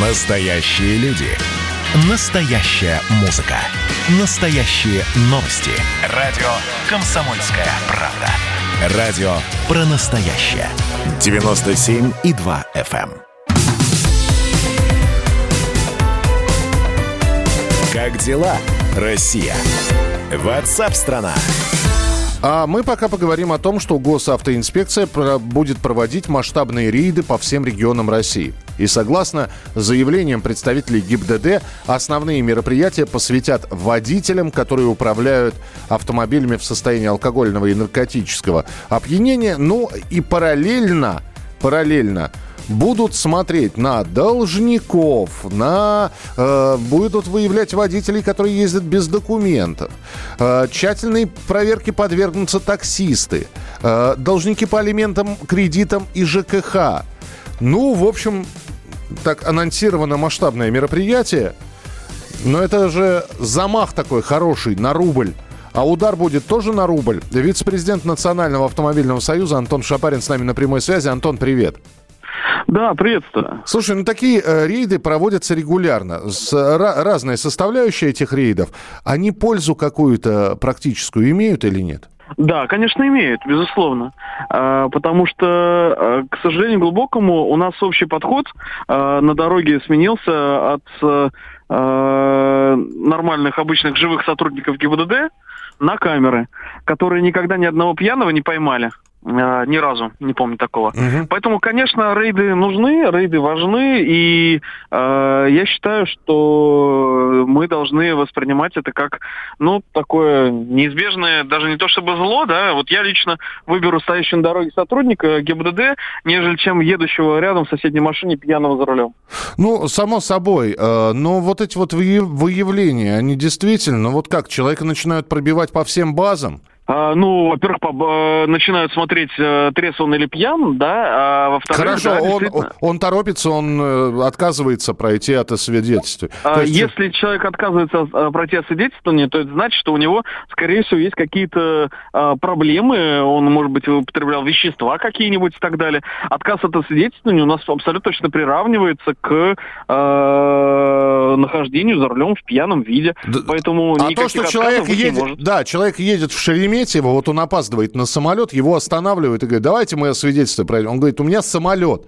Настоящие люди. Настоящая музыка. Настоящие новости. Радио «Комсомольская правда». Радио про настоящее. 97,2 FM. эм. Как дела, Россия? Ватсап-страна! А мы пока поговорим о том, что госавтоинспекция будет проводить масштабные рейды по всем регионам России. И согласно заявлениям представителей ГИБДД, основные мероприятия посвятят водителям, которые управляют автомобилями в состоянии алкогольного и наркотического опьянения. Ну и параллельно, параллельно будут смотреть на должников, на э, будут выявлять водителей, которые ездят без документов. Э, тщательной проверке подвергнутся таксисты, э, должники по алиментам, кредитам и ЖКХ. Ну, в общем, так анонсировано масштабное мероприятие, но это же замах такой хороший на рубль. А удар будет тоже на рубль. Вице-президент Национального автомобильного союза Антон Шапарин с нами на прямой связи. Антон, привет. Да, приветствую. Слушай, ну такие э, рейды проводятся регулярно. С, ра- разная составляющая этих рейдов. Они пользу какую-то практическую имеют или нет? Да, конечно, имеют, безусловно. А, потому что, а, к сожалению, глубокому у нас общий подход а, на дороге сменился от а, нормальных, обычных живых сотрудников ГИБДД на камеры, которые никогда ни одного пьяного не поймали. А, Ни разу, не помню такого. Поэтому, конечно, рейды нужны, рейды важны, и э, я считаю, что мы должны воспринимать это как, ну, такое неизбежное, даже не то чтобы зло, да, вот я лично выберу стоящего на дороге сотрудника ГИБДД, нежели чем едущего рядом в соседней машине пьяного за рулем. Ну, само собой. э, но вот эти вот выяв- выявления, они действительно, ну вот как, человека начинают пробивать по всем базам? А, ну, во-первых, э, начинают смотреть, э, трезв он или пьян, да, а во-вторых, Хорошо, да, он, действительно- он торопится, он э, отказывается пройти от освидетельствия. А, есть- Если человек отказывается пройти освидетельствование, то это значит, что у него, скорее всего, есть какие-то проблемы, он, может быть, употреблял вещества какие-нибудь и так далее. Отказ от освидетельствования у нас абсолютно точно приравнивается к а, нахождению за рулем в пьяном виде. Да, Поэтому А то, что человек едет, может. да, человек едет в Шереметьево, вот он опаздывает на самолет, его останавливают и говорят, давайте мы свидетельство пройдем. Он говорит, у меня самолет.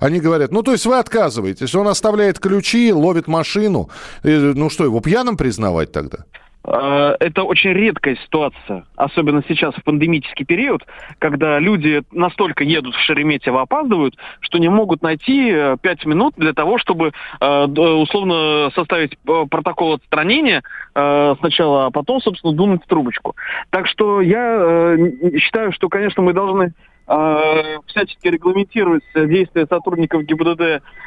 Они говорят, ну, то есть вы отказываетесь. Он оставляет ключи, ловит машину. И, ну что, его пьяным признавать тогда? Э, Это очень редкая ситуация, особенно сейчас в пандемический период, когда люди настолько едут в Шереметьево, опаздывают, что не могут найти э, пять минут для того, чтобы э, условно составить э, протокол отстранения э, сначала, а потом, собственно, дунуть в трубочку. Так что я э, считаю, что, конечно, мы должны э, всячески регламентировать действия сотрудников ГИБДД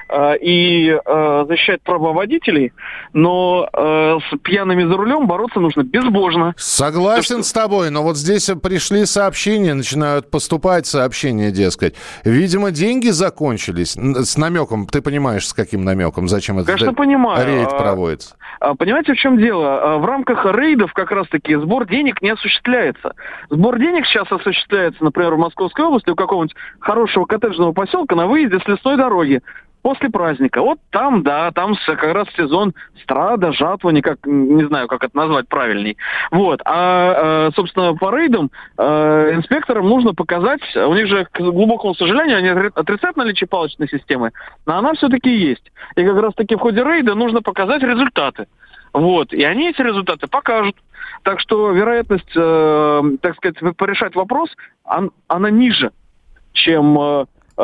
э, и э, защищать права водителей, но с пьяными за рулем бороться нужно безбожно. Согласен с тобой, но вот здесь пришли сообщения, начинают поступать сообщения, дескать. Видимо, деньги закончились. С намеком, ты понимаешь, с каким намеком, зачем этот Конечно, понимаю. рейд А, проводится. А, Понимаете, в чем дело? А, В рамках рейдов как раз-таки сбор денег не осуществляется. Сбор денег сейчас осуществляется, например, в Московской у какого-нибудь хорошего коттеджного поселка на выезде с лесной дороги после праздника. Вот там, да, там как раз сезон страда, жатва, никак, не знаю, как это назвать правильней. Вот. А, э, собственно, по рейдам э, инспекторам нужно показать, у них же, к глубокому сожалению, они отри- отрицают наличие палочной системы, но она все-таки есть. И как раз-таки в ходе рейда нужно показать результаты. Вот. И они эти результаты покажут. Так что вероятность, э, так сказать, порешать вопрос, он- она ниже, чем э, э,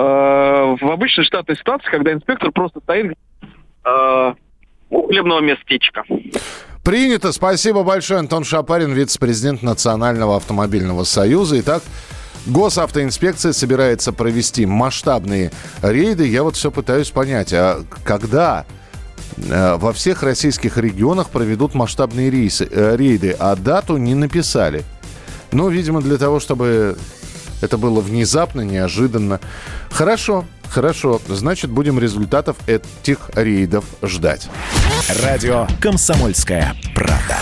в обычной штатной ситуации, когда инспектор просто стоит э, у хлебного местечка. Принято. Спасибо большое. Антон Шапарин, вице-президент Национального автомобильного союза. Итак, госавтоинспекция собирается провести масштабные рейды. Я вот все пытаюсь понять, а когда во всех российских регионах проведут масштабные рейсы, э, рейды, а дату не написали? Ну, видимо, для того, чтобы это было внезапно, неожиданно. Хорошо, хорошо. Значит, будем результатов этих рейдов ждать. Радио «Комсомольская правда».